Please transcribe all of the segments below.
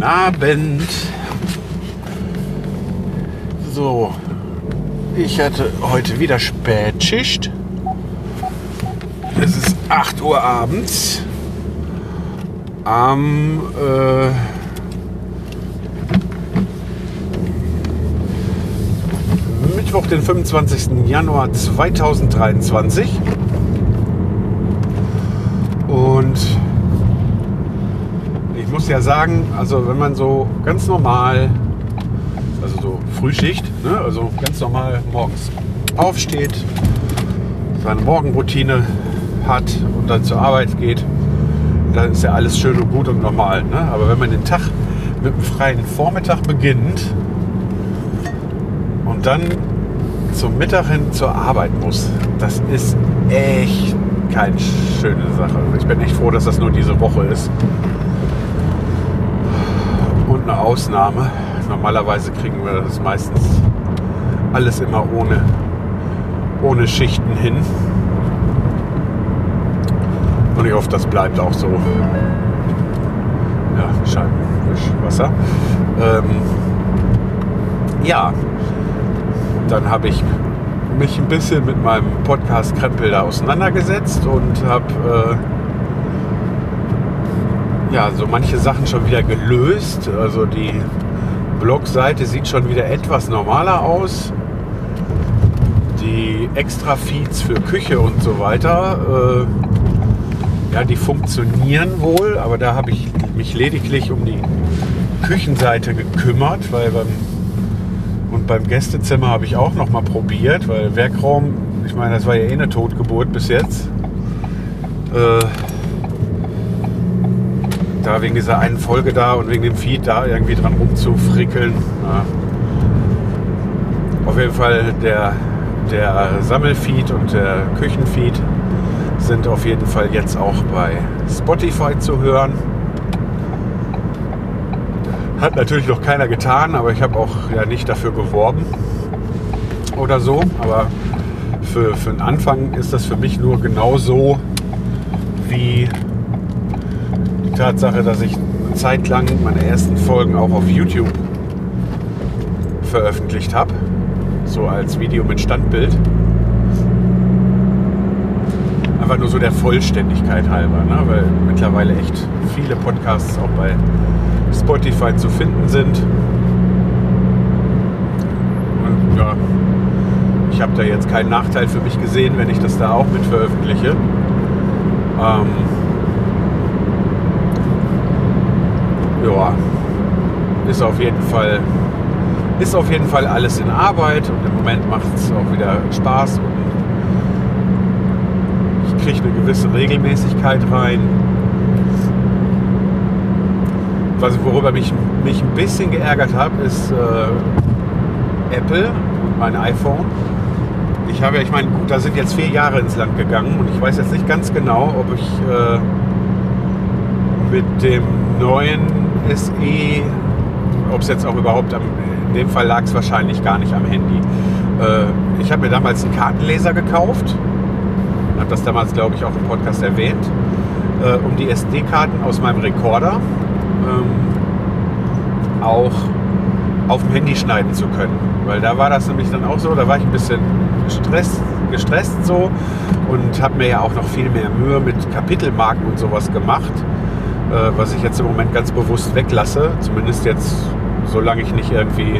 Guten Abend. So, ich hatte heute wieder Spätschicht. Es ist 8 Uhr abends. Am äh, Mittwoch, den 25. Januar 2023. Und ich muss ja sagen, also wenn man so ganz normal, also so Frühschicht, ne, also ganz normal morgens aufsteht, seine Morgenroutine hat und dann zur Arbeit geht, dann ist ja alles schön und gut und normal. Ne? Aber wenn man den Tag mit einem freien Vormittag beginnt und dann zum Mittag hin zur Arbeit muss, das ist echt keine schöne Sache. Ich bin echt froh, dass das nur diese Woche ist. Und eine Ausnahme. Normalerweise kriegen wir das meistens alles immer ohne, ohne Schichten hin. Und ich hoffe, das bleibt auch so. Ja, Scheibenwischwasser. Ähm, ja, dann habe ich mich ein bisschen mit meinem Podcast Krempel da auseinandergesetzt und habe äh, ja so manche Sachen schon wieder gelöst. Also die Blogseite sieht schon wieder etwas normaler aus. Die Extra-Feeds für Küche und so weiter, äh, ja, die funktionieren wohl, aber da habe ich mich lediglich um die Küchenseite gekümmert, weil beim und beim Gästezimmer habe ich auch noch mal probiert, weil Werkraum, ich meine, das war ja eh eine Totgeburt bis jetzt. Äh, da wegen dieser einen Folge da und wegen dem Feed da irgendwie dran rumzufrickeln. Ja. Auf jeden Fall der, der Sammelfeed und der Küchenfeed sind auf jeden Fall jetzt auch bei Spotify zu hören. Hat natürlich noch keiner getan, aber ich habe auch ja nicht dafür geworben oder so. Aber für, für den Anfang ist das für mich nur genauso wie Tatsache, dass ich eine Zeit lang meine ersten Folgen auch auf YouTube veröffentlicht habe. So als Video mit Standbild. Einfach nur so der Vollständigkeit halber, ne? weil mittlerweile echt viele Podcasts auch bei Spotify zu finden sind. Und ja, ich habe da jetzt keinen Nachteil für mich gesehen, wenn ich das da auch mit veröffentliche. Ähm, ja, ist auf jeden Fall ist auf jeden Fall alles in Arbeit und im Moment macht es auch wieder Spaß und ich kriege eine gewisse Regelmäßigkeit rein was, worüber mich, mich ein bisschen geärgert habe, ist äh, Apple und mein iPhone. Ich habe ja, ich meine, gut, da sind jetzt vier Jahre ins Land gegangen und ich weiß jetzt nicht ganz genau, ob ich äh, mit dem neuen SE, ob es jetzt auch überhaupt am, in dem Fall lag es wahrscheinlich gar nicht am Handy. Äh, ich habe mir damals einen Kartenleser gekauft, habe das damals, glaube ich, auch im Podcast erwähnt, äh, um die SD-Karten aus meinem Rekorder ähm, auch auf dem Handy schneiden zu können. Weil da war das nämlich dann auch so, da war ich ein bisschen gestresst, gestresst so und habe mir ja auch noch viel mehr Mühe mit Kapitelmarken und sowas gemacht, äh, was ich jetzt im Moment ganz bewusst weglasse. Zumindest jetzt, solange ich nicht irgendwie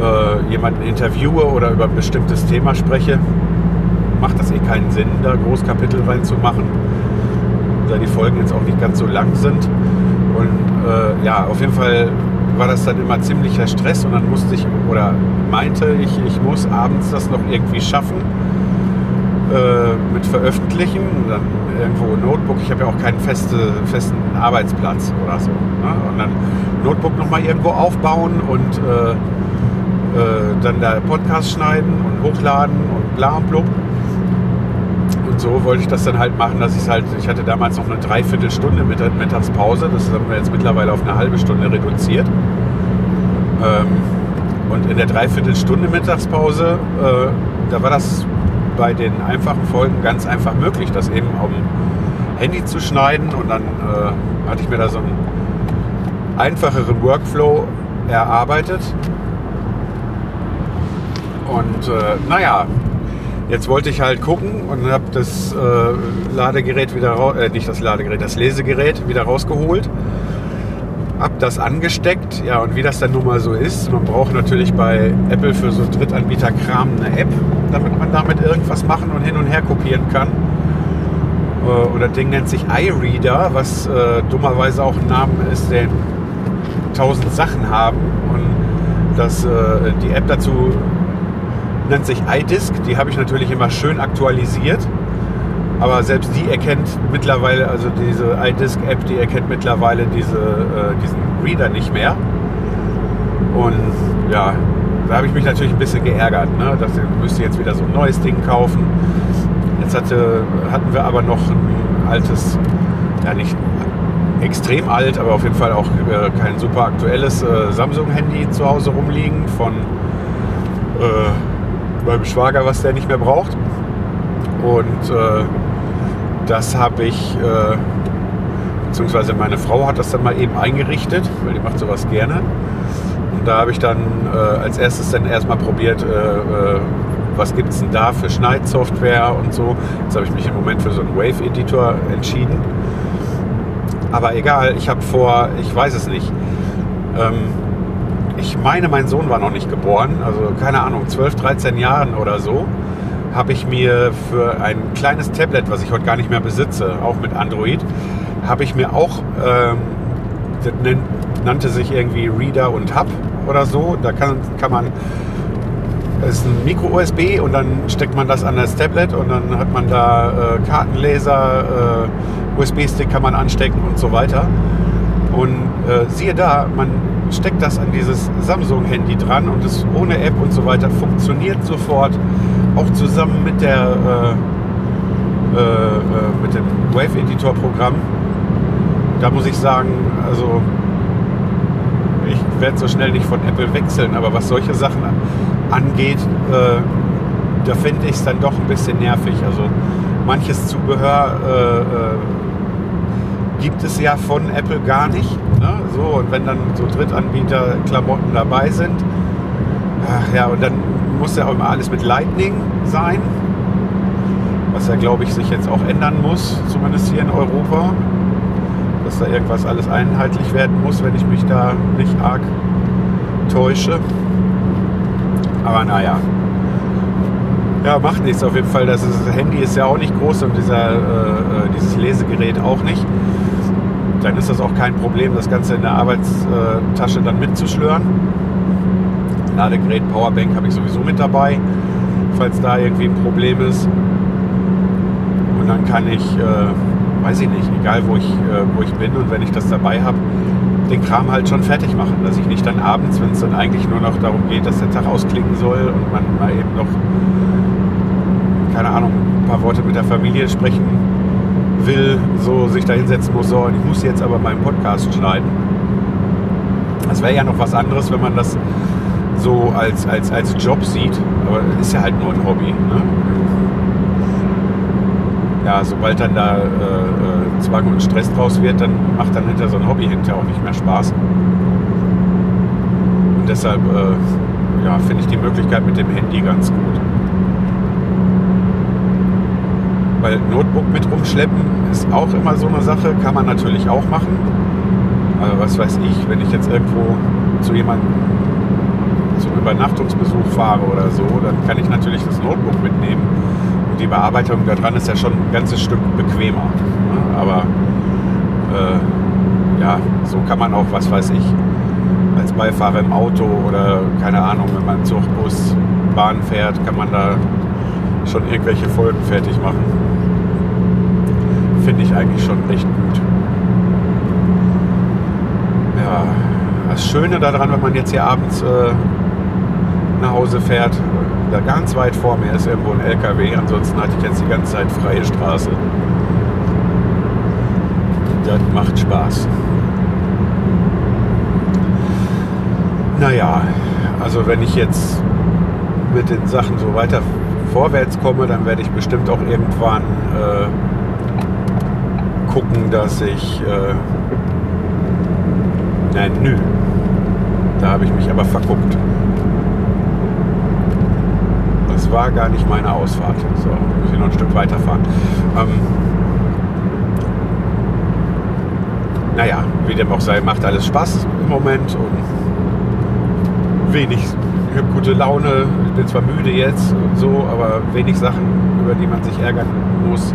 äh, jemanden interviewe oder über ein bestimmtes Thema spreche, macht das eh keinen Sinn, da Großkapitel reinzumachen, da die Folgen jetzt auch nicht ganz so lang sind. Und äh, ja, auf jeden Fall war das dann immer ziemlicher Stress und dann musste ich oder meinte ich, ich muss abends das noch irgendwie schaffen, äh, mit veröffentlichen, dann irgendwo Notebook. Ich habe ja auch keinen feste, festen Arbeitsplatz oder so. Ne? Und dann Notebook nochmal irgendwo aufbauen und äh, äh, dann da Podcast schneiden und hochladen und bla und blub. Und so wollte ich das dann halt machen, dass ich halt, ich hatte damals noch eine Dreiviertelstunde mit Mittagspause, das haben wir jetzt mittlerweile auf eine halbe Stunde reduziert. Ähm, und in der Dreiviertelstunde Mittagspause, äh, da war das bei den einfachen Folgen ganz einfach möglich, das eben auf dem Handy zu schneiden. Und dann äh, hatte ich mir da so einen einfacheren Workflow erarbeitet. Und äh, naja, jetzt wollte ich halt gucken und habe das äh, Ladegerät wieder raus, äh, nicht das Ladegerät, das Lesegerät wieder rausgeholt hab das angesteckt. Ja, und wie das dann nun mal so ist, man braucht natürlich bei Apple für so Drittanbieter-Kram eine App, damit man damit irgendwas machen und hin und her kopieren kann. Äh, das Ding nennt sich iReader, was äh, dummerweise auch ein Name ist, der tausend Sachen haben. Und das, äh, die App dazu nennt sich iDisk. Die habe ich natürlich immer schön aktualisiert aber selbst die erkennt mittlerweile, also diese iDisk-App, die erkennt mittlerweile diese, äh, diesen Reader nicht mehr. Und ja, da habe ich mich natürlich ein bisschen geärgert. Ne? Das müsste jetzt wieder so ein neues Ding kaufen. Jetzt hatte, hatten wir aber noch ein altes, ja nicht extrem alt, aber auf jeden Fall auch äh, kein super aktuelles äh, Samsung-Handy zu Hause rumliegen von äh, meinem Schwager, was der nicht mehr braucht. Und äh, das habe ich, äh, beziehungsweise meine Frau hat das dann mal eben eingerichtet, weil die macht sowas gerne. Und da habe ich dann äh, als erstes dann erstmal probiert, äh, äh was gibt es denn da für Schneidsoftware und so. Jetzt habe ich mich im Moment für so einen Wave-Editor entschieden. Aber egal, ich habe vor, ich weiß es nicht. Ähm, ich meine, mein Sohn war noch nicht geboren, also keine Ahnung, 12, 13 Jahren oder so habe ich mir für ein kleines Tablet, was ich heute gar nicht mehr besitze, auch mit Android, habe ich mir auch, ähm, das nannte sich irgendwie Reader und Hub oder so. Da kann, kann man, das ist ein Micro-USB und dann steckt man das an das Tablet und dann hat man da äh, Kartenleser, äh, USB-Stick kann man anstecken und so weiter. Und äh, siehe da, man steckt das an dieses Samsung-Handy dran und es ohne App und so weiter funktioniert sofort auch zusammen mit der äh, äh, äh, mit dem Wave Editor Programm. Da muss ich sagen, also ich werde so schnell nicht von Apple wechseln, aber was solche Sachen angeht, äh, da finde ich es dann doch ein bisschen nervig. Also manches Zubehör äh, äh, gibt es ja von Apple gar nicht. Ne? So, und wenn dann so Drittanbieter Klamotten dabei sind, ach ja, und dann muss ja auch immer alles mit Lightning sein, was ja, glaube ich, sich jetzt auch ändern muss, zumindest hier in Europa, dass da irgendwas alles einheitlich werden muss, wenn ich mich da nicht arg täusche. Aber naja, ja, macht nichts auf jeden Fall. Das, ist, das Handy ist ja auch nicht groß und dieser, äh, äh dieses Lesegerät auch nicht. Dann ist das auch kein Problem, das Ganze in der Arbeitstasche dann mitzuschlören. Ladegerät, Powerbank habe ich sowieso mit dabei, falls da irgendwie ein Problem ist. Und dann kann ich, äh, weiß ich nicht, egal wo ich, äh, wo ich bin und wenn ich das dabei habe, den Kram halt schon fertig machen, dass ich nicht dann abends, wenn es dann eigentlich nur noch darum geht, dass der Tag ausklicken soll und man mal eben noch, keine Ahnung, ein paar Worte mit der Familie sprechen will, so sich da hinsetzen muss, so, und ich muss jetzt aber meinen Podcast schneiden. Das wäre ja noch was anderes, wenn man das so als, als, als Job sieht. Aber ist ja halt nur ein Hobby. Ne? Ja, sobald dann da äh, äh, Zwang und Stress draus wird, dann macht dann hinter so ein Hobby hinterher auch nicht mehr Spaß. Und deshalb äh, ja, finde ich die Möglichkeit mit dem Handy ganz gut. Weil Notebook mit rumschleppen ist auch immer so eine Sache, kann man natürlich auch machen. Aber was weiß ich, wenn ich jetzt irgendwo zu jemandem zum Übernachtungsbesuch fahre oder so, dann kann ich natürlich das Notebook mitnehmen. Die Bearbeitung daran ist ja schon ein ganzes Stück bequemer. Ne? Aber äh, ja, so kann man auch, was weiß ich, als Beifahrer im Auto oder keine Ahnung, wenn man Zug, Bus, Bahn fährt, kann man da schon irgendwelche Folgen fertig machen. Finde ich eigentlich schon echt gut. Ja, das Schöne daran, wenn man jetzt hier abends äh, nach Hause fährt, da ganz weit vor mir ist irgendwo ein LKW, ansonsten hatte ich jetzt die ganze Zeit freie Straße. Das macht Spaß. Naja, also wenn ich jetzt mit den Sachen so weiter vorwärts komme, dann werde ich bestimmt auch irgendwann äh, gucken, dass ich... Äh, nein, nö. Da habe ich mich aber verguckt. War gar nicht meine Ausfahrt. So, muss ich noch ein Stück weiterfahren. Ähm, naja, wie dem auch sei, macht alles Spaß im Moment und wenig, ich habe gute Laune, ich bin zwar müde jetzt und so, aber wenig Sachen, über die man sich ärgern muss.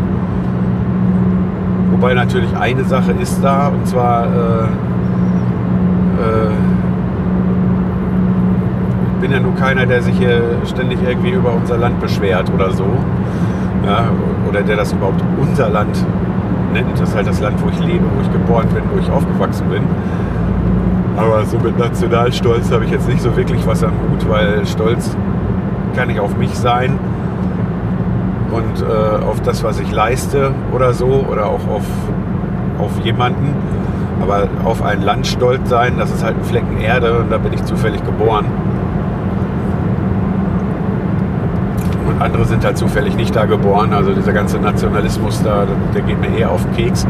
Wobei natürlich eine Sache ist da, und zwar äh, äh, bin ja nur keiner, der sich hier ständig irgendwie über unser Land beschwert oder so. Ja, oder der das überhaupt unser Land nennt. Das ist halt das Land, wo ich lebe, wo ich geboren bin, wo ich aufgewachsen bin. Aber so mit Nationalstolz habe ich jetzt nicht so wirklich was am Hut, weil Stolz kann ich auf mich sein und äh, auf das, was ich leiste oder so, oder auch auf, auf jemanden. Aber auf ein Land stolz sein, das ist halt ein Flecken Erde und da bin ich zufällig geboren. Andere sind halt zufällig nicht da geboren. Also dieser ganze Nationalismus da, der geht mir eher auf den Keks.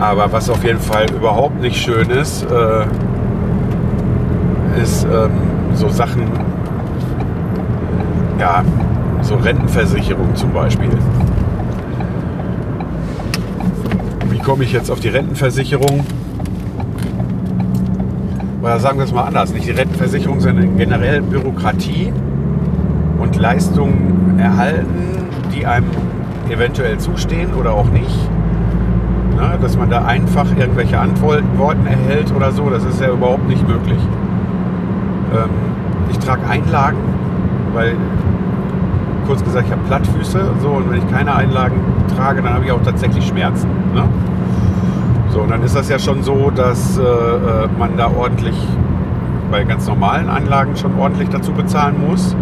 Aber was auf jeden Fall überhaupt nicht schön ist, äh, ist ähm, so Sachen, ja, so Rentenversicherung zum Beispiel. Wie komme ich jetzt auf die Rentenversicherung? Oder sagen wir es mal anders, nicht die Rentenversicherung, sondern generell Bürokratie und Leistungen erhalten, die einem eventuell zustehen oder auch nicht. Ne, dass man da einfach irgendwelche Antworten erhält oder so, das ist ja überhaupt nicht möglich. Ähm, ich trage Einlagen, weil kurz gesagt, ich habe Plattfüße, so und wenn ich keine Einlagen trage, dann habe ich auch tatsächlich Schmerzen. Ne? So, dann ist das ja schon so, dass äh, äh, man da ordentlich bei ganz normalen Anlagen schon ordentlich dazu bezahlen muss.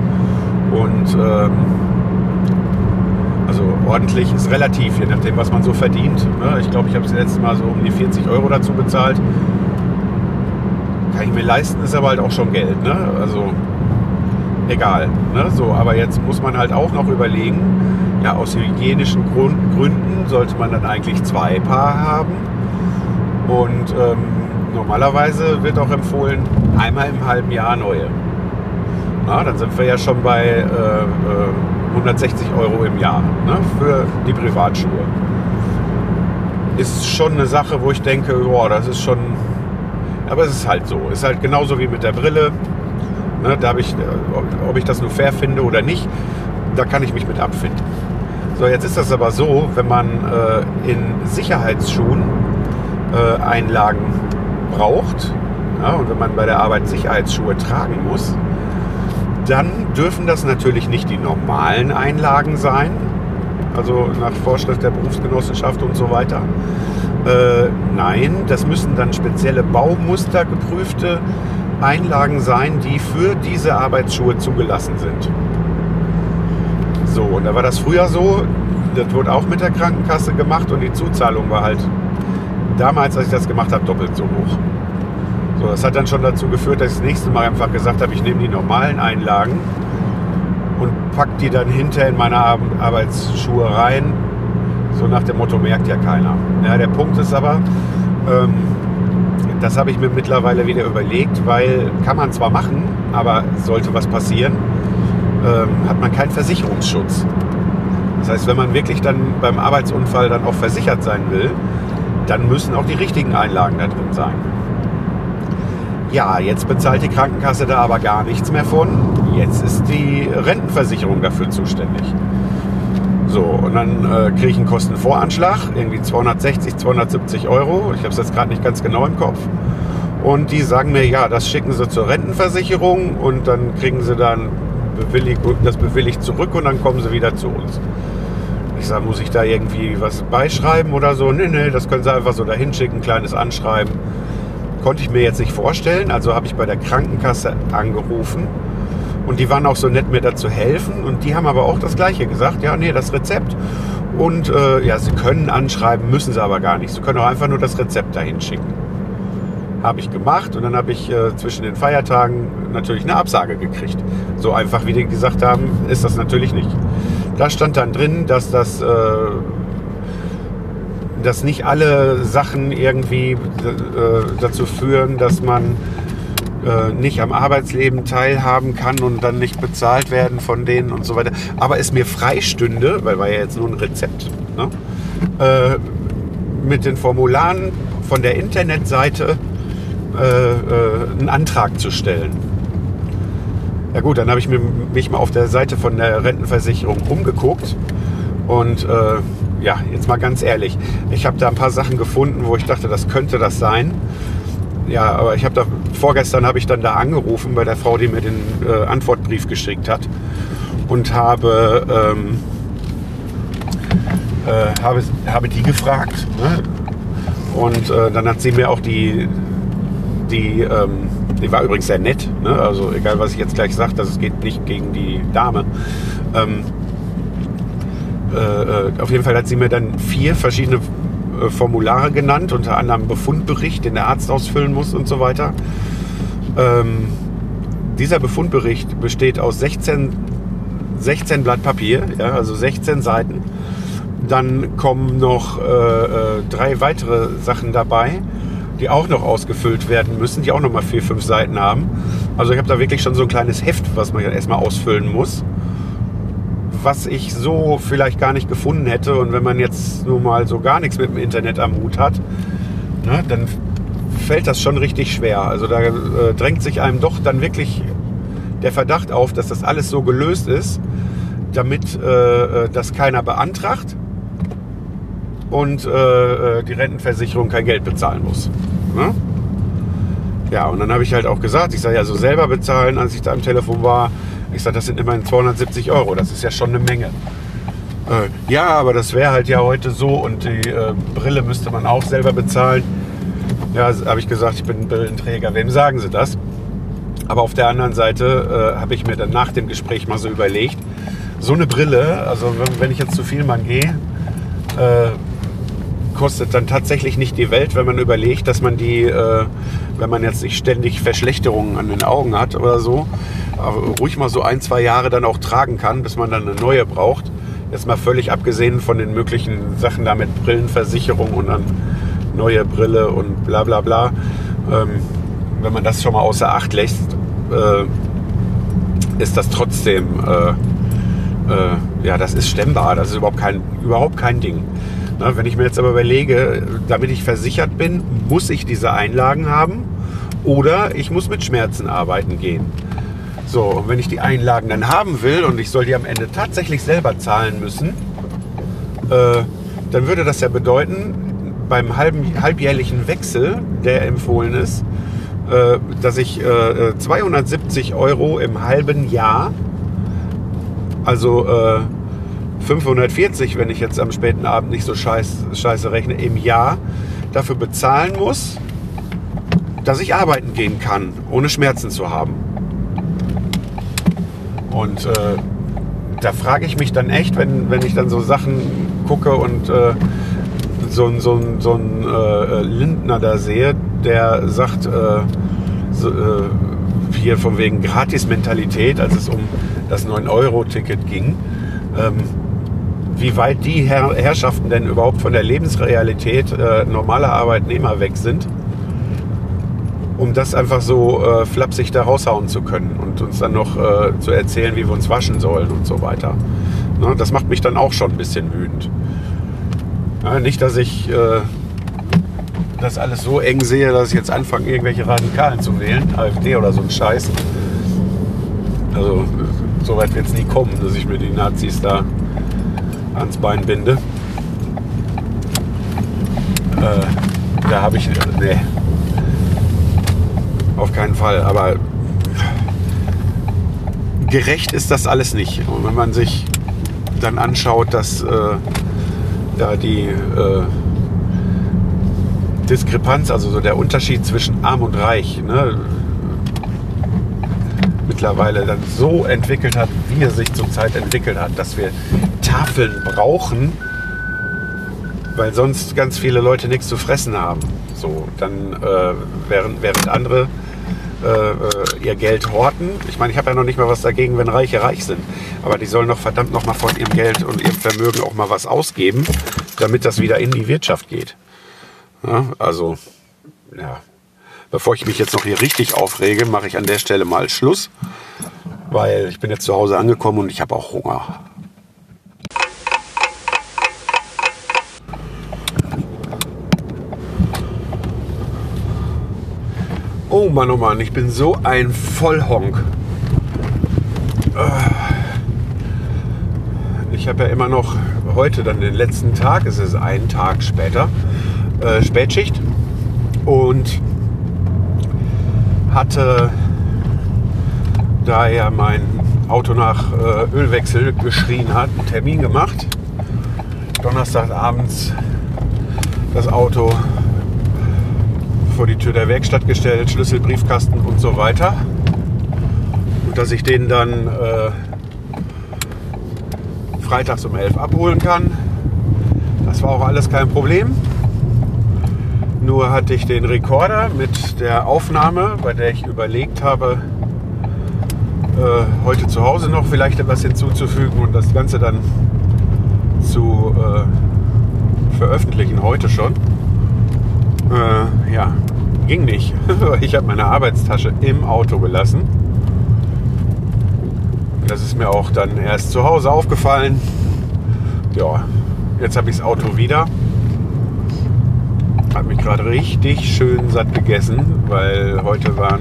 Und ähm, also ordentlich ist relativ, je nachdem, was man so verdient. Ne? Ich glaube, ich habe das letzte Mal so um die 40 Euro dazu bezahlt. Kann ich mir leisten, ist aber halt auch schon Geld. Ne? Also egal. Ne? So, aber jetzt muss man halt auch noch überlegen, ja, aus hygienischen Gründen sollte man dann eigentlich zwei Paar haben und ähm, normalerweise wird auch empfohlen, einmal im halben Jahr neue. Na, dann sind wir ja schon bei äh, äh, 160 Euro im Jahr ne, für die Privatschuhe. Ist schon eine Sache, wo ich denke, boah, das ist schon. Aber es ist halt so. Ist halt genauso wie mit der Brille. Ne, da ich, äh, ob ich das nur fair finde oder nicht, da kann ich mich mit abfinden. So, jetzt ist das aber so, wenn man äh, in Sicherheitsschuhen äh, Einlagen braucht ja, und wenn man bei der Arbeit Sicherheitsschuhe tragen muss, dann dürfen das natürlich nicht die normalen Einlagen sein, also nach Vorschrift der Berufsgenossenschaft und so weiter. Äh, nein, das müssen dann spezielle Baumuster geprüfte Einlagen sein, die für diese Arbeitsschuhe zugelassen sind. So, und da war das früher so, das wurde auch mit der Krankenkasse gemacht und die Zuzahlung war halt damals, als ich das gemacht habe, doppelt so hoch. So, das hat dann schon dazu geführt, dass ich das nächste Mal einfach gesagt habe, ich nehme die normalen Einlagen und packe die dann hinter in meine Arbeitsschuhe rein. So nach dem Motto, merkt ja keiner. Ja, der Punkt ist aber, ähm, das habe ich mir mittlerweile wieder überlegt, weil kann man zwar machen, aber sollte was passieren, ähm, hat man keinen Versicherungsschutz. Das heißt, wenn man wirklich dann beim Arbeitsunfall dann auch versichert sein will, dann müssen auch die richtigen Einlagen da drin sein. Ja, jetzt bezahlt die Krankenkasse da aber gar nichts mehr von. Jetzt ist die Rentenversicherung dafür zuständig. So, und dann äh, kriege ich einen Kostenvoranschlag, irgendwie 260, 270 Euro. Ich habe es jetzt gerade nicht ganz genau im Kopf. Und die sagen mir, ja, das schicken sie zur Rentenversicherung und dann kriegen sie dann bewilligt, das bewilligt zurück und dann kommen sie wieder zu uns. Ich sage, muss ich da irgendwie was beischreiben oder so? Nee, nee, das können sie einfach so dahin schicken, kleines Anschreiben. Konnte ich mir jetzt nicht vorstellen, also habe ich bei der Krankenkasse angerufen und die waren auch so nett, mir da zu helfen. Und die haben aber auch das Gleiche gesagt. Ja, nee, das Rezept. Und äh, ja, sie können anschreiben, müssen sie aber gar nicht. Sie können auch einfach nur das Rezept dahin schicken. Habe ich gemacht und dann habe ich äh, zwischen den Feiertagen natürlich eine Absage gekriegt. So einfach, wie die gesagt haben, ist das natürlich nicht. Da stand dann drin, dass das, äh, dass nicht alle Sachen irgendwie äh, dazu führen, dass man äh, nicht am Arbeitsleben teilhaben kann und dann nicht bezahlt werden von denen und so weiter. Aber es mir freistünde, weil war ja jetzt nur ein Rezept, ne? mit den Formularen von der Internetseite einen Antrag zu stellen. Ja gut, dann habe ich mich mal auf der Seite von der Rentenversicherung umgeguckt und äh, ja, jetzt mal ganz ehrlich, ich habe da ein paar Sachen gefunden, wo ich dachte, das könnte das sein. Ja, aber ich habe da vorgestern habe ich dann da angerufen bei der Frau, die mir den äh, Antwortbrief geschickt hat und habe ähm, äh, habe, habe die gefragt. Ne? Und äh, dann hat sie mir auch die die ähm, die war übrigens sehr nett. Ne? Also egal was ich jetzt gleich sage, das geht nicht gegen die Dame. Ähm, äh, äh, auf jeden Fall hat sie mir dann vier verschiedene äh, Formulare genannt, unter anderem Befundbericht, den der Arzt ausfüllen muss und so weiter. Ähm, dieser Befundbericht besteht aus 16, 16 Blatt Papier, ja, also 16 Seiten. Dann kommen noch äh, äh, drei weitere Sachen dabei, die auch noch ausgefüllt werden müssen, die auch noch mal vier, fünf Seiten haben. Also ich habe da wirklich schon so ein kleines Heft, was man erstmal ausfüllen muss was ich so vielleicht gar nicht gefunden hätte. Und wenn man jetzt nur mal so gar nichts mit dem Internet am Hut hat, ne, dann fällt das schon richtig schwer. Also da äh, drängt sich einem doch dann wirklich der Verdacht auf, dass das alles so gelöst ist, damit äh, äh das keiner beantragt und äh, äh, die Rentenversicherung kein Geld bezahlen muss. Ne? Ja, und dann habe ich halt auch gesagt, ich sage ja so selber bezahlen, als ich da am Telefon war. Ich sage, das sind immerhin 270 Euro, das ist ja schon eine Menge. Äh, ja, aber das wäre halt ja heute so und die äh, Brille müsste man auch selber bezahlen. Ja, habe ich gesagt, ich bin Brillenträger. Wem sagen Sie das? Aber auf der anderen Seite äh, habe ich mir dann nach dem Gespräch mal so überlegt, so eine Brille, also wenn, ich jetzt zu viel Mann gehe, äh, kostet dann tatsächlich nicht die Welt, wenn man überlegt, dass man die, äh, wenn man jetzt nicht ständig Verschlechterungen an den Augen hat oder so, ruhig mal so ein, zwei Jahre dann auch tragen kann, bis man dann eine neue braucht. Jetzt mal völlig abgesehen von den möglichen Sachen da mit Brillenversicherung und dann neue Brille und bla bla bla. Ähm, wenn man das schon mal außer Acht lässt, äh, ist das trotzdem, äh, äh, ja, das ist stemmbar. Das ist überhaupt kein, überhaupt kein Ding. Na, wenn ich mir jetzt aber überlege, damit ich versichert bin, muss ich diese Einlagen haben oder ich muss mit Schmerzen arbeiten gehen. So, und wenn ich die Einlagen dann haben will und ich soll die am Ende tatsächlich selber zahlen müssen, äh, dann würde das ja bedeuten, beim halben, halbjährlichen Wechsel, der empfohlen ist, äh, dass ich äh, 270 Euro im halben Jahr, also 540, äh, wenn ich jetzt am späten Abend nicht so scheiß, scheiße rechne, im Jahr dafür bezahlen muss, dass ich arbeiten gehen kann, ohne Schmerzen zu haben. Und äh, da frage ich mich dann echt, wenn, wenn ich dann so Sachen gucke und äh, so, so, so einen äh, Lindner da sehe, der sagt, äh, so, äh, hier von wegen Gratis-Mentalität, als es um das 9-Euro-Ticket ging, ähm, wie weit die Herr Herrschaften denn überhaupt von der Lebensrealität äh, normaler Arbeitnehmer weg sind um das einfach so äh, flapsig da raushauen zu können und uns dann noch äh, zu erzählen, wie wir uns waschen sollen und so weiter. Ne, das macht mich dann auch schon ein bisschen wütend. Ja, nicht, dass ich äh, das alles so eng sehe, dass ich jetzt anfange, irgendwelche Radikalen zu wählen, AfD oder so ein Scheiß. Also so weit wird es nie kommen, dass ich mir die Nazis da ans Bein binde. Äh, da habe ich, nee, Auf keinen Fall. Aber gerecht ist das alles nicht. Und wenn man sich dann anschaut, dass äh, da die äh, Diskrepanz, also so der Unterschied zwischen arm und reich, ne, mittlerweile dann so entwickelt hat, wie er sich zurzeit entwickelt hat, dass wir Tafeln brauchen, weil sonst ganz viele Leute nichts zu fressen haben. So, dann äh, während, während andere äh, äh, ihr Geld horten. Ich meine, ich habe ja noch nicht mal was dagegen, wenn Reiche reich sind. Aber die sollen doch verdammt noch mal von ihrem Geld und ihrem Vermögen auch mal was ausgeben, damit das wieder in die Wirtschaft geht. Ja, also, ja. Bevor ich mich jetzt noch hier richtig aufrege, mache ich an der Stelle mal Schluss, weil ich bin jetzt zu Hause angekommen und ich habe auch Hunger. Oh Mann, oh Mann, ich bin so ein Vollhonk. Ich habe ja immer noch heute dann den letzten Tag, es ist ein Tag später, äh, Spätschicht und hatte, da ja mein Auto nach äh, Ölwechsel geschrien hat, einen Termin gemacht. Donnerstagabends das Auto vor die Tür der Werkstatt gestellt, Schlüssel, Briefkasten und so weiter. Und dass ich den dann äh, freitags um 11 abholen kann. Das war auch alles kein Problem. Nur hatte ich den Rekorder mit der Aufnahme, bei der ich überlegt habe, äh, heute zu Hause noch vielleicht etwas hinzuzufügen und das Ganze dann zu äh, veröffentlichen, heute schon. Äh, ja, ging nicht. ich habe meine Arbeitstasche im Auto gelassen. Das ist mir auch dann erst zu Hause aufgefallen. Ja, jetzt habe ich das Auto wieder. Habe mich gerade richtig schön satt gegessen, weil heute waren,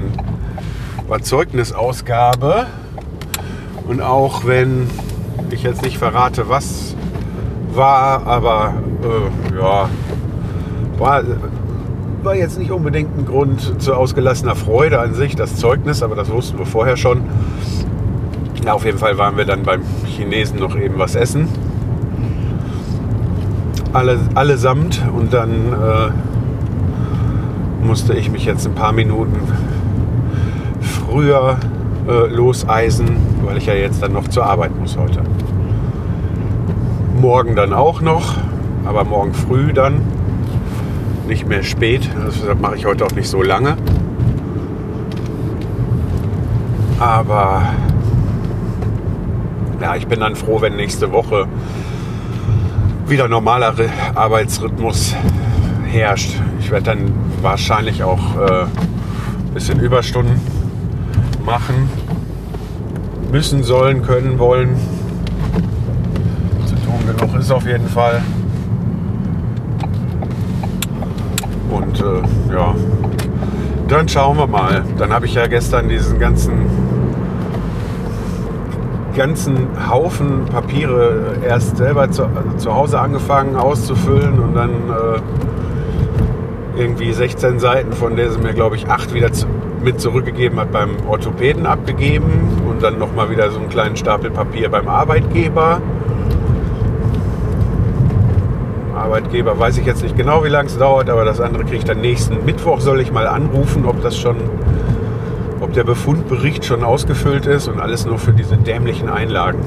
war Zeugnisausgabe. Und auch wenn ich jetzt nicht verrate, was war, aber äh, ja, war war jetzt nicht unbedingt ein Grund zu ausgelassener Freude an sich, das Zeugnis, aber das wussten wir vorher schon. Na, auf jeden Fall waren wir dann beim Chinesen noch eben was essen. Alle, allesamt und dann äh, musste ich mich jetzt ein paar Minuten früher äh, loseisen, weil ich ja jetzt dann noch zur Arbeit muss heute. Morgen dann auch noch, aber morgen früh dann nicht mehr spät. Deshalb mache ich heute auch nicht so lange. Aber ja, ich bin dann froh, wenn nächste Woche wieder normaler Arbeitsrhythmus herrscht. Ich werde dann wahrscheinlich auch äh, ein bisschen Überstunden machen. Müssen, sollen, können, wollen. Zu tun genug ist auf jeden Fall. Und äh, ja, dann schauen wir mal. Dann habe ich ja gestern diesen ganzen ganzen Haufen Papiere erst selber zu, also zu Hause angefangen auszufüllen und dann äh, irgendwie 16 Seiten, von der sie mir, glaube ich, acht wieder zu, mit zurückgegeben hat, beim Orthopäden abgegeben und dann nochmal wieder so einen kleinen Stapel Papier beim Arbeitgeber. Arbeitgeber weiß ich jetzt nicht genau, wie lange es dauert, aber das andere kriege ich dann nächsten Mittwoch. Soll ich mal anrufen, ob das schon, ob der Befundbericht schon ausgefüllt ist und alles nur für diese dämlichen Einlagen.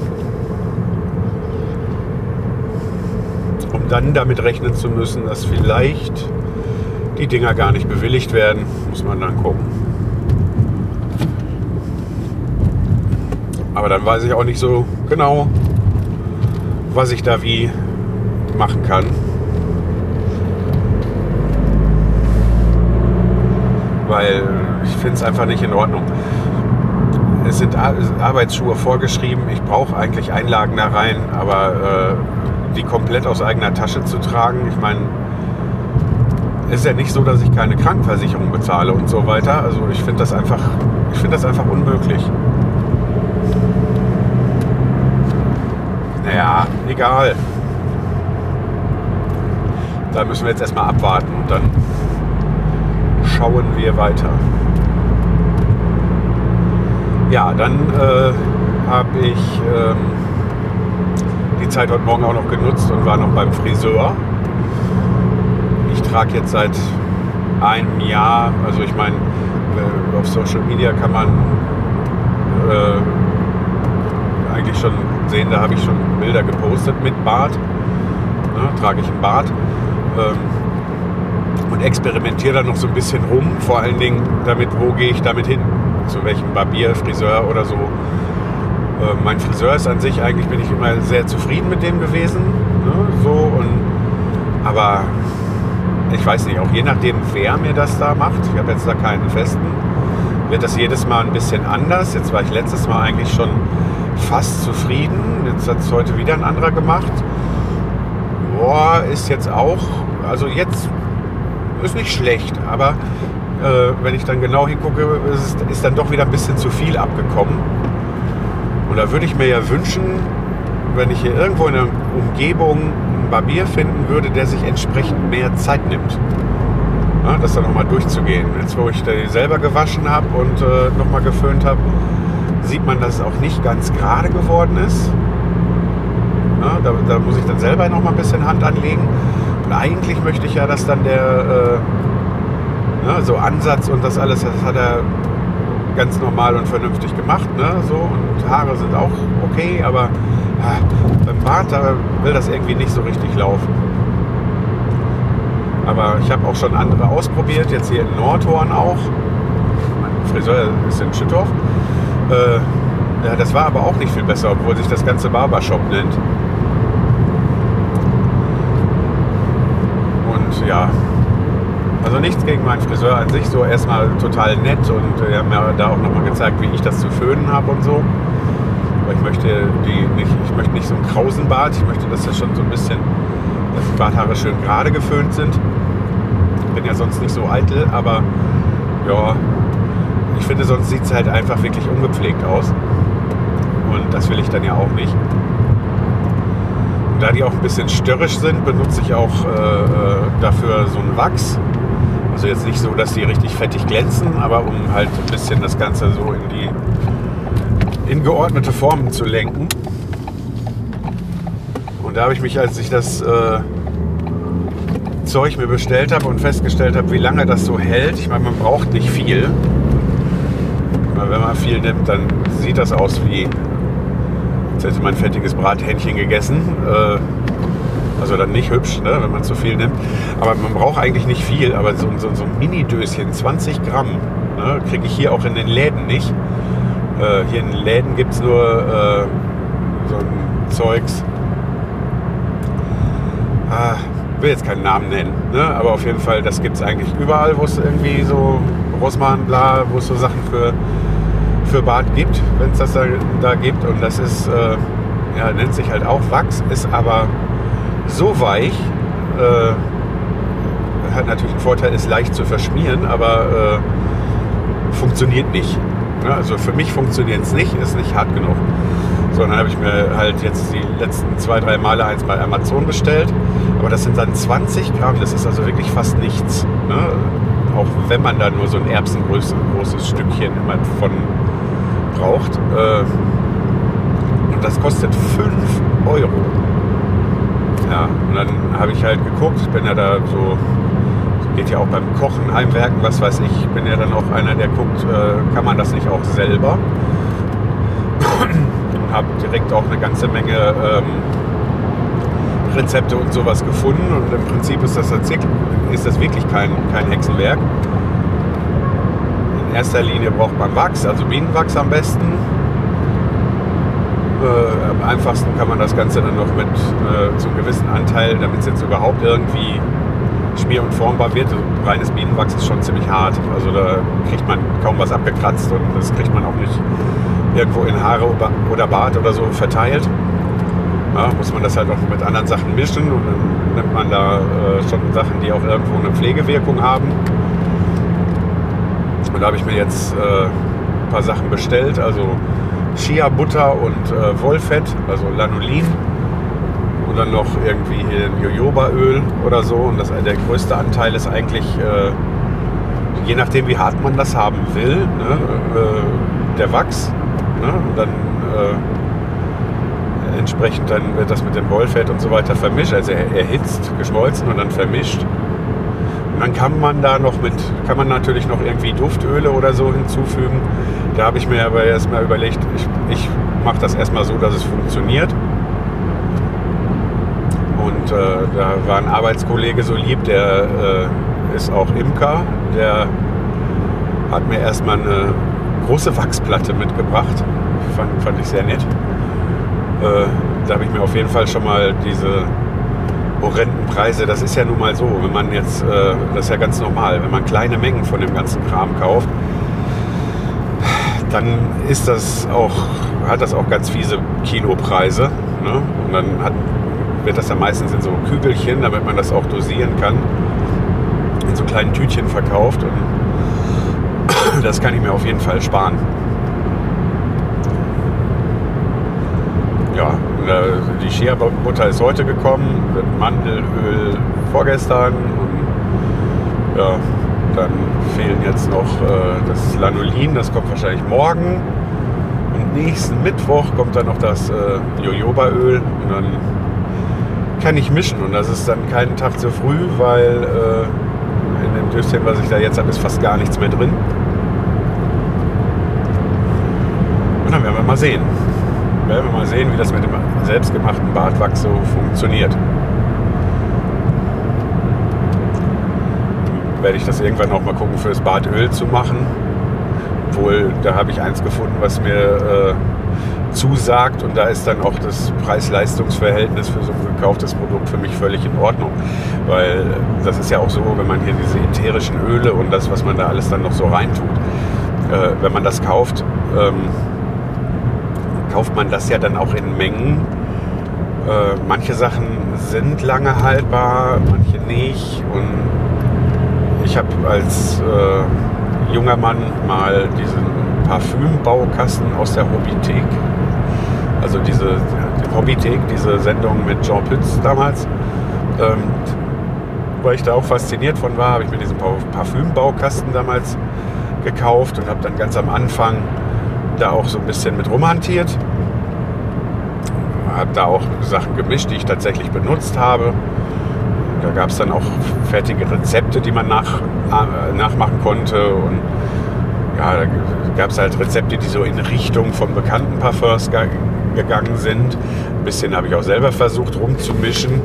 Um dann damit rechnen zu müssen, dass vielleicht die Dinger gar nicht bewilligt werden, muss man dann gucken. Aber dann weiß ich auch nicht so genau, was ich da wie machen kann. Weil finde es einfach nicht in Ordnung. Es sind Arbeitsschuhe vorgeschrieben. Ich brauche eigentlich Einlagen da rein, aber äh, die komplett aus eigener Tasche zu tragen, ich meine, es ist ja nicht so, dass ich keine Krankenversicherung bezahle und so weiter. Also ich finde das einfach, ich finde das einfach unmöglich. Naja, egal. Da müssen wir jetzt erstmal abwarten und dann schauen wir weiter. Ja, dann äh, habe ich ähm, die Zeit heute Morgen auch noch genutzt und war noch beim Friseur. Ich trage jetzt seit einem Jahr, also ich meine, äh, auf Social Media kann man äh, eigentlich schon sehen, da habe ich schon Bilder gepostet mit Bart. Ne, trage ich einen Bart. Ähm, und experimentiere da noch so ein bisschen rum, vor allen Dingen damit, wo gehe ich damit hin, zu welchem Barbier, Friseur oder so. Äh, mein Friseur ist an sich, eigentlich bin ich immer sehr zufrieden mit dem gewesen. Ne, so und, aber ich weiß nicht, auch je nachdem, wer mir das da macht, ich habe jetzt da keinen festen, wird das jedes Mal ein bisschen anders. Jetzt war ich letztes Mal eigentlich schon fast zufrieden. Jetzt hat es heute wieder ein anderer gemacht. Boah, ist jetzt auch, also jetzt ist nicht schlecht, aber wenn ich dann genau hingucke, ist, ist dann doch wieder ein bisschen zu viel abgekommen. Und da würde ich mir ja wünschen, wenn ich hier irgendwo in der Umgebung einen Barbier finden würde, der sich entsprechend mehr Zeit nimmt. Ja, das dann nochmal durchzugehen. Jetzt, wo ich die selber gewaschen habe und äh, nochmal geföhnt habe, sieht man, dass es auch nicht ganz gerade geworden ist. Ja, da, da, muss ich dann selber nochmal ein bisschen Hand anlegen. Und eigentlich möchte ich ja, dass dann der äh, ja, so Ansatz und das alles, das hat er ganz normal und vernünftig gemacht. Ne? So, und Haare sind auch okay, aber ja, beim Bart, da will das irgendwie nicht so richtig laufen. Aber ich habe auch schon andere ausprobiert, jetzt hier in Nordhorn auch. Mein Friseur ist in Schüttorf. Äh, ja, das war aber auch nicht viel besser, obwohl sich das ganze Barbershop nennt. Und ja, also nichts gegen meinen Friseur an sich, so erstmal total nett und wir haben mir da auch nochmal gezeigt, wie ich das zu föhnen habe und so. Aber ich möchte die nicht, ich möchte nicht so einen krausen Bart, ich möchte, dass das schon so ein bisschen, dass die Barthaare schön gerade geföhnt sind. Ich bin ja sonst nicht so eitel, aber ja, ich finde, sonst sieht es halt einfach wirklich ungepflegt aus. Und das will ich dann ja auch nicht. Und da die auch ein bisschen störrisch sind, benutze ich auch äh, dafür so einen Wachs. Also jetzt nicht so, dass die richtig fettig glänzen, aber um halt ein bisschen das Ganze so in die in geordnete Formen zu lenken. Und da habe ich mich, als ich das äh, Zeug mir bestellt habe und festgestellt habe, wie lange das so hält, ich meine, man braucht nicht viel. Aber wenn man viel nimmt, dann sieht das aus wie, als hätte man ein fettiges Brathähnchen gegessen. Äh, also dann nicht hübsch, ne, wenn man zu viel nimmt. Aber man braucht eigentlich nicht viel. Aber so, so, so ein Mini-Döschen, 20 Gramm, ne, kriege ich hier auch in den Läden nicht. Äh, hier in den Läden gibt es nur äh, so ein Zeugs. Ah, will jetzt keinen Namen nennen, ne? aber auf jeden Fall, das gibt es eigentlich überall, wo es irgendwie so Rossmann, bla, wo es so Sachen für, für Bart gibt, wenn es das da, da, gibt. Und das ist, äh, ja, nennt sich halt auch Wachs, ist aber so weich, äh, hat natürlich einen Vorteil, ist leicht zu verschmieren, aber äh, funktioniert nicht. Ja, also für mich funktioniert es nicht, ist nicht hart genug. So, dann habe ich mir halt jetzt die letzten zwei, drei Male eins bei Amazon bestellt. Aber das sind dann 20 Gramm, das ist also wirklich fast nichts. Ne? Auch wenn man da nur so ein erbsengroßes großes Stückchen immer von braucht. Äh, und das kostet 5 Euro. Ja, und dann habe ich halt geguckt, bin ja da so, geht ja auch beim Kochen, Heimwerken, was weiß ich, ich bin ja dann auch einer, der guckt, äh, kann man das nicht auch selber? Und habe direkt auch eine ganze Menge ähm, Rezepte und sowas gefunden und im Prinzip ist das, ist das wirklich kein, kein Hexenwerk. In erster Linie braucht man Wachs, also Bienenwachs am besten äh, am einfachsten kann man das Ganze dann noch mit äh, einem gewissen Anteil, damit es jetzt überhaupt irgendwie schmier- und formbar wird. Also reines Bienenwachs ist schon ziemlich hart. Also da kriegt man kaum was abgekratzt und das kriegt man auch nicht irgendwo in Haare oder Bart oder so verteilt. Ja, muss man das halt auch mit anderen Sachen mischen und dann nimmt man da äh, schon Sachen, die auch irgendwo eine Pflegewirkung haben. Und da habe ich mir jetzt äh, ein paar Sachen bestellt. Also Shea-Butter und äh, Wollfett, also Lanolin. Und dann noch irgendwie Jojobaöl oder so. Und das, der größte Anteil ist eigentlich, äh, je nachdem wie hart man das haben will, ne, äh, der Wachs. Ne? Und dann äh, entsprechend dann wird das mit dem Wollfett und so weiter vermischt, also er- erhitzt, geschmolzen und dann vermischt. Und dann kann man da noch mit, kann man natürlich noch irgendwie Duftöle oder so hinzufügen. Da habe ich mir aber erstmal überlegt, ich, ich mache das erstmal so, dass es funktioniert. Und äh, da war ein Arbeitskollege so lieb, der äh, ist auch Imker, der hat mir erstmal eine große Wachsplatte mitgebracht. Fand, fand ich sehr nett. Äh, da habe ich mir auf jeden Fall schon mal diese horrenden Preise, das ist ja nun mal so, wenn man jetzt, äh, das ist ja ganz normal, wenn man kleine Mengen von dem ganzen Kram kauft, dann ist das auch, hat das auch ganz fiese Kilopreise. Ne? Und dann hat, wird das ja meistens in so Kügelchen, damit man das auch dosieren kann, in so kleinen Tütchen verkauft. Und das kann ich mir auf jeden Fall sparen. Ja, äh, die Shea-Butter ist heute gekommen, mit Mandelöl vorgestern und ja, dann fehlen jetzt noch äh, das Lanolin, das kommt wahrscheinlich morgen. Und nächsten Mittwoch kommt dann noch das äh, Jojobaöl und dann kann ich mischen. Und das ist dann keinen Tag zu früh, weil äh, in dem Döschen, was ich da jetzt habe, ist fast gar nichts mehr drin. Und dann werden wir mal sehen. Werden wir mal sehen, wie das mit dem selbstgemachten Bartwachs so funktioniert. Werde ich das irgendwann auch mal gucken, fürs Badöl zu machen. Obwohl, da habe ich eins gefunden, was mir äh, zusagt und da ist dann auch das Preis-Leistungs-Verhältnis für so ein gekauftes Produkt für mich völlig in Ordnung. Weil das ist ja auch so, wenn man hier diese ätherischen Öle und das, was man da alles dann noch so reintut, äh, wenn man das kauft, ähm, kauft man das ja dann auch in Mengen. Äh, manche Sachen sind lange haltbar, manche nicht und ich habe als äh, junger Mann mal diesen Parfümbaukasten aus der Hobbythek, also diese die Hobbythek, diese Sendung mit Jean Pütz damals, ähm, weil ich da auch fasziniert von war, habe ich mir diesen Pa- Parfümbaukasten damals gekauft und habe dann ganz am Anfang da auch so ein bisschen mit rumhantiert. Habe da auch Sachen gemischt, die ich tatsächlich benutzt habe. Da gab es dann auch fertige Rezepte, die man nach, äh, nachmachen konnte. Und ja, da gab es halt Rezepte, die so in Richtung von bekannten Parfums ge gegangen sind. Ein bisschen habe ich auch selber versucht rumzumischen.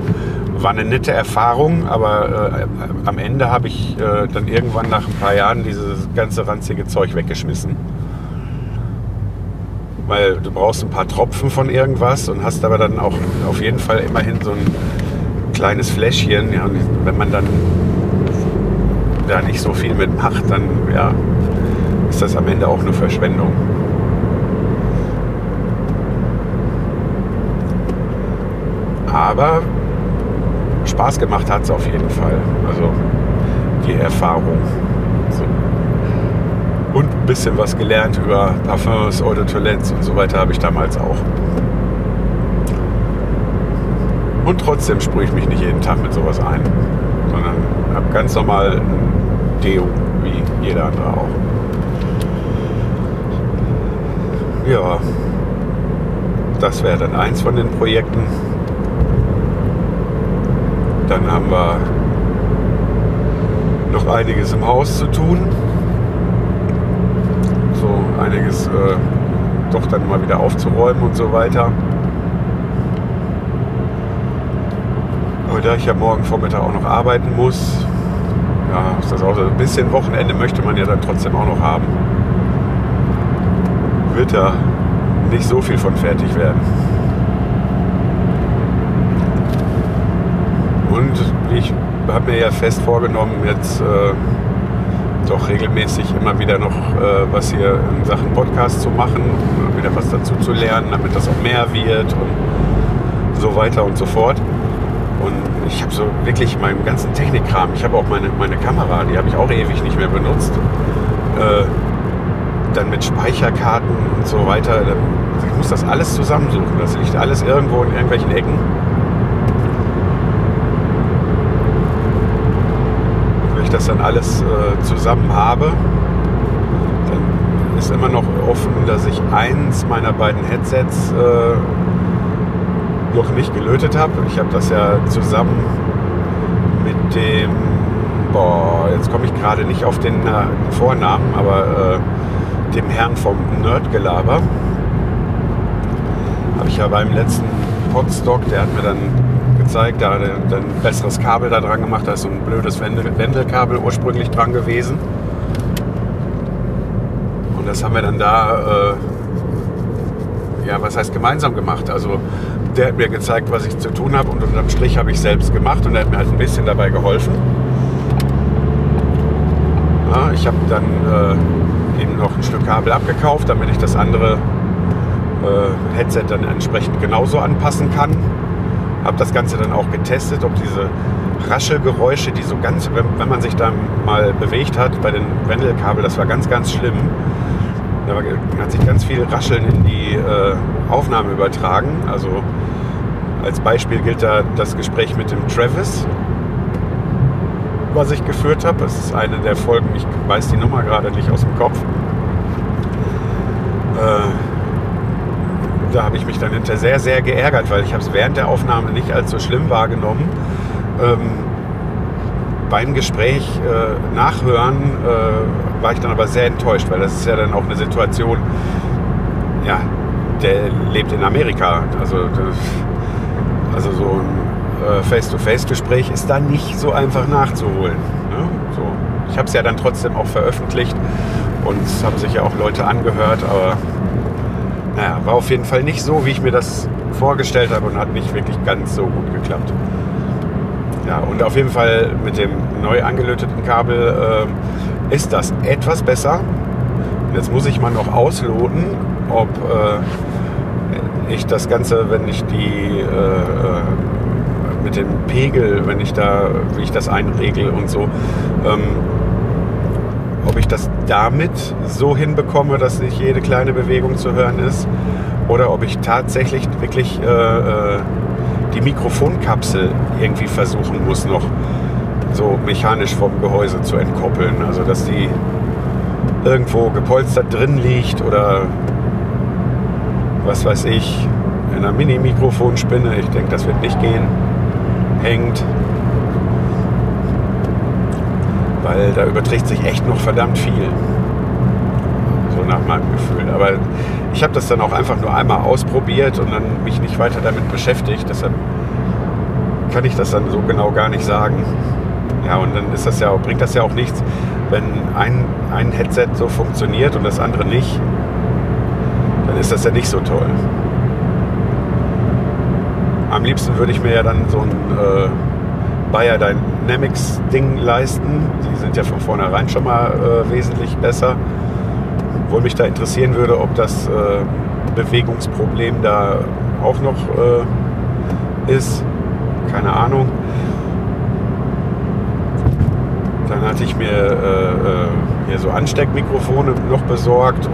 War eine nette Erfahrung, aber äh, am Ende habe ich äh, dann irgendwann nach ein paar Jahren dieses ganze ranzige Zeug weggeschmissen. Weil du brauchst ein paar Tropfen von irgendwas und hast aber dann auch auf jeden Fall immerhin so ein kleines Fläschchen. Ja, wenn man dann da nicht so viel mitmacht, dann ja, ist das am Ende auch nur Verschwendung. Aber Spaß gemacht hat es auf jeden Fall. Also die Erfahrung. So. Und ein bisschen was gelernt über Parfums, Eau de Toilettes und so weiter habe ich damals auch. Und trotzdem sprühe ich mich nicht jeden Tag mit sowas ein, sondern habe ganz normal ein Deo, wie jeder andere auch. Ja, das wäre dann eins von den Projekten. Dann haben wir noch einiges im Haus zu tun. So einiges äh, doch dann mal wieder aufzuräumen und so weiter. Aber da ich ja morgen Vormittag auch noch arbeiten muss, ja, ist das auch so ein bisschen Wochenende möchte man ja dann trotzdem auch noch haben. Wird da nicht so viel von fertig werden. Und ich habe mir ja fest vorgenommen, jetzt äh, doch regelmäßig immer wieder noch äh, was hier in Sachen Podcast zu machen, wieder was dazu zu lernen, damit das auch mehr wird und so weiter und so fort. Ich habe so wirklich meinen ganzen Technikkram, ich habe auch meine, meine Kamera, die habe ich auch ewig nicht mehr benutzt. Äh, dann mit Speicherkarten und so weiter. Ich muss das alles zusammensuchen. Das liegt alles irgendwo in irgendwelchen Ecken. Wenn ich das dann alles äh, zusammen habe, dann ist immer noch offen, dass ich eins meiner beiden Headsets äh, noch nicht gelötet habe. Ich habe das ja zusammen mit dem, boah, jetzt komme ich gerade nicht auf den äh, Vornamen, aber äh, dem Herrn vom Nerdgelaber. Habe ich ja beim letzten Podstock, der hat mir dann gezeigt, da hat er ein besseres Kabel da dran gemacht, da ist so ein blödes Wendel Wendelkabel ursprünglich dran gewesen. Und das haben wir dann da, äh, ja, was heißt gemeinsam gemacht? Also der hat mir gezeigt, was ich zu tun habe und unterm Strich habe ich selbst gemacht und er hat mir halt ein bisschen dabei geholfen. Ja, ich habe dann äh, eben noch ein Stück Kabel abgekauft, damit ich das andere äh, Headset dann entsprechend genauso anpassen kann. Habe das Ganze dann auch getestet, ob diese Raschelgeräusche, die so ganz, wenn, wenn man sich da mal bewegt hat bei den Wendelkabel, das war ganz, ganz schlimm. Da hat sich ganz viel Rascheln in die äh, Aufnahme übertragen. Also als Beispiel gilt da das Gespräch mit dem Travis, was ich geführt habe. Das ist eine der Folgen, ich weiß die Nummer gerade nicht aus dem Kopf. Äh, da habe ich mich dann hinterher sehr, sehr geärgert, weil ich habe es während der Aufnahme nicht als so schlimm wahrgenommen. Ähm, beim Gespräch äh, nachhören äh, war ich dann aber sehr enttäuscht, weil das ist ja dann auch eine Situation, ja, der lebt in Amerika. Also, also so ein äh, Face-to-Face-Gespräch ist da nicht so einfach nachzuholen. Ne? So. Ich habe es ja dann trotzdem auch veröffentlicht und es haben sich ja auch Leute angehört, aber naja, war auf jeden Fall nicht so, wie ich mir das vorgestellt habe und hat nicht wirklich ganz so gut geklappt. Ja, und auf jeden Fall mit dem neu angelöteten Kabel äh, ist das etwas besser. Jetzt muss ich mal noch ausloten, ob äh, ich das Ganze, wenn ich die äh, mit dem Pegel, wenn ich da, wie ich das einregel und so, ähm, ob ich das damit so hinbekomme, dass nicht jede kleine Bewegung zu hören ist, oder ob ich tatsächlich wirklich äh, äh, die Mikrofonkapsel irgendwie versuchen muss, noch so mechanisch vom Gehäuse zu entkoppeln. Also dass die irgendwo gepolstert drin liegt oder was weiß ich, in einer Mini-Mikrofonspinne. Ich denke, das wird nicht gehen. Hängt. Weil da überträgt sich echt noch verdammt viel. So nach meinem Gefühl. Aber ich habe das dann auch einfach nur einmal ausprobiert und dann mich nicht weiter damit beschäftigt. Deshalb kann ich das dann so genau gar nicht sagen. Ja, und dann ist das ja, bringt das ja auch nichts, wenn ein, ein Headset so funktioniert und das andere nicht. Ist das ja nicht so toll. Am liebsten würde ich mir ja dann so ein äh, Bayer Dynamics Ding leisten. Die sind ja von vornherein schon mal äh, wesentlich besser. Obwohl mich da interessieren würde, ob das äh, Bewegungsproblem da auch noch äh, ist. Keine Ahnung. Dann hatte ich mir äh, äh, hier so Ansteckmikrofone noch besorgt.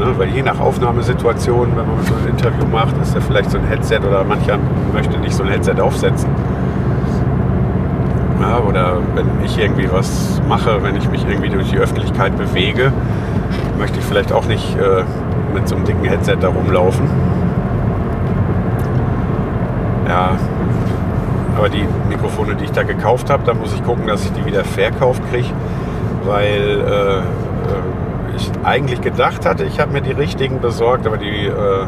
Ne, weil je nach Aufnahmesituation, wenn man so ein Interview macht, ist ja vielleicht so ein Headset oder mancher möchte nicht so ein Headset aufsetzen. Ja, oder wenn ich irgendwie was mache, wenn ich mich irgendwie durch die Öffentlichkeit bewege, möchte ich vielleicht auch nicht äh, mit so einem dicken Headset da rumlaufen. Ja, aber die Mikrofone, die ich da gekauft habe, da muss ich gucken, dass ich die wieder verkauft kriege, weil äh, äh, ich eigentlich gedacht hatte, ich habe mir die richtigen besorgt, aber die äh,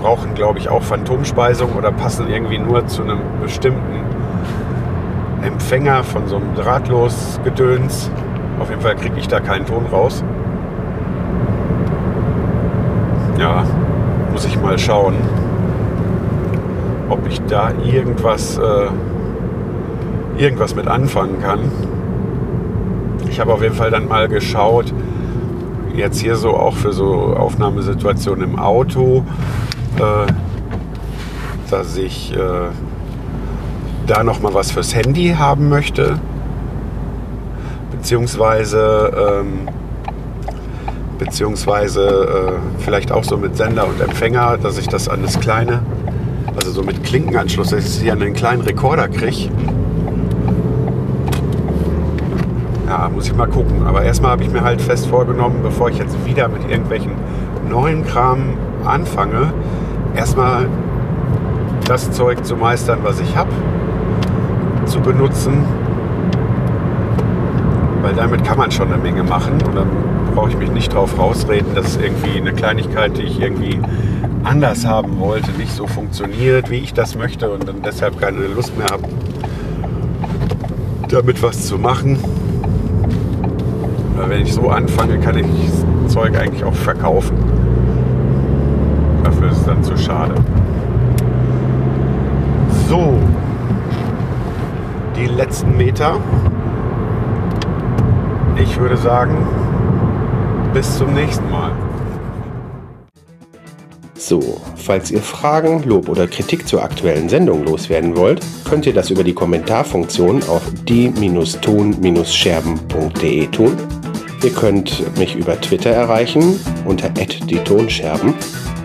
brauchen, glaube ich, auch Phantomspeisung oder passen irgendwie nur zu einem bestimmten Empfänger von so einem Drahtlosgedöns. Auf jeden Fall kriege ich da keinen Ton raus. Ja, muss ich mal schauen, ob ich da irgendwas, äh, irgendwas mit anfangen kann. Ich habe auf jeden Fall dann mal geschaut, jetzt hier so auch für so Aufnahmesituationen im Auto, äh, dass ich äh, da noch mal was fürs Handy haben möchte, beziehungsweise ähm, beziehungsweise äh, vielleicht auch so mit Sender und Empfänger, dass ich das an das kleine, also so mit Klinkenanschluss, dass ich sie an den kleinen Rekorder kriege. Ja, muss ich mal gucken. Aber erstmal habe ich mir halt fest vorgenommen, bevor ich jetzt wieder mit irgendwelchen neuen Kram anfange, erstmal das Zeug zu meistern, was ich habe, zu benutzen. Weil damit kann man schon eine Menge machen und dann brauche ich mich nicht drauf rausreden, dass irgendwie eine Kleinigkeit, die ich irgendwie anders haben wollte, nicht so funktioniert, wie ich das möchte und dann deshalb keine Lust mehr habe, damit was zu machen. Weil wenn ich so anfange, kann ich das Zeug eigentlich auch verkaufen. Dafür ist es dann zu schade. So, die letzten Meter. Ich würde sagen, bis zum nächsten Mal. So, falls ihr Fragen, Lob oder Kritik zur aktuellen Sendung loswerden wollt, könnt ihr das über die Kommentarfunktion auf die-ton-scherben.de tun. Ihr könnt mich über Twitter erreichen unter die Tonscherben.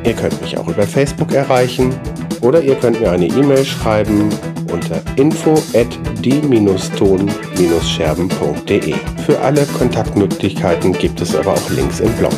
Ihr könnt mich auch über Facebook erreichen oder ihr könnt mir eine E-Mail schreiben unter info at die-ton-scherben.de. Für alle Kontaktmöglichkeiten gibt es aber auch Links im Blog.